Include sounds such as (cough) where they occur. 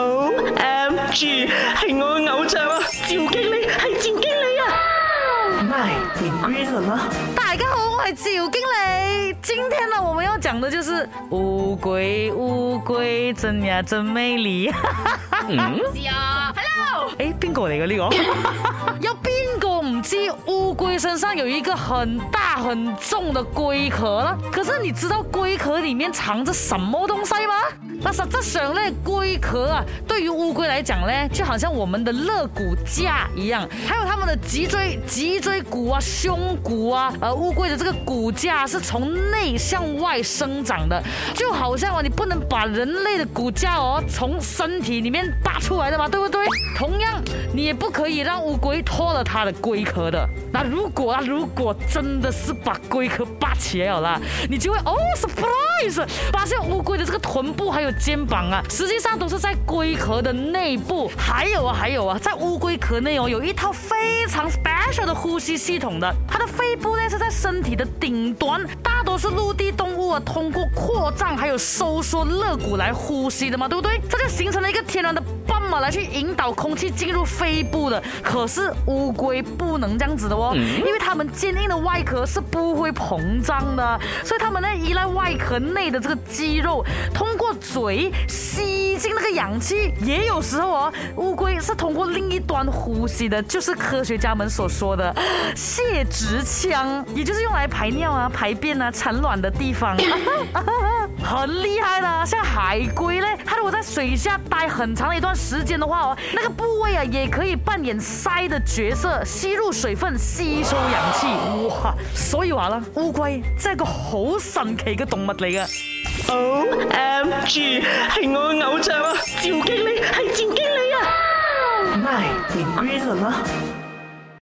O M G，系我嘅偶像啊！赵经理，系赵经理啊！My g r e e n e 吗？大家好，我系赵经理。今天呢，我们要讲的就是乌龟，乌龟真呀真美丽。嗯，是啊，Hello。诶，边个嚟嘅呢个？(laughs) (laughs) 上有一个很大很重的龟壳了，可是你知道龟壳里面藏着什么东西吗？那实这上呢，龟壳啊，对于乌龟来讲呢，就好像我们的肋骨架一样，还有它们的脊椎脊椎骨啊、胸骨啊。而乌龟的这个骨架是从内向外生长的，就好像啊，你不能把人类的骨架哦从身体里面拔出来的嘛，对不对？同样，你也不可以让乌龟脱了它的龟壳的。那如果啊！如果真的是把龟壳扒起来了，你就会哦，surprise，发现乌龟的这个臀部还有肩膀啊，实际上都是在龟壳的内部。还有啊，还有啊，在乌龟壳内哦，有一套非常 special 的呼吸系统的，它的肺部呢是在身体的顶端。大多是陆地动物啊，通过扩张还有收缩肋骨来呼吸的嘛，对不对？这就形成了一个天然的。怎来去引导空气进入肺部的？可是乌龟不能这样子的哦，因为它们坚硬的外壳是不会膨胀的，所以它们呢依赖外壳内的这个肌肉，通过嘴吸进那个氧气。也有时候哦，乌龟是通过另一端呼吸的，就是科学家们所说的 (laughs) 泄殖腔，也就是用来排尿啊、排便啊、产卵的地方，(laughs) (laughs) 很厉害。海龟呢，它如果在水下待很长一段时间的话哦，那个部位啊也可以扮演鳃的角色，吸入水分，吸收氧气。哇，所以话啦，乌龟真系个好神奇嘅动物嚟嘅。O M G，系我嘅偶像啊，赵经理，系赵经理啊。n i green 啦？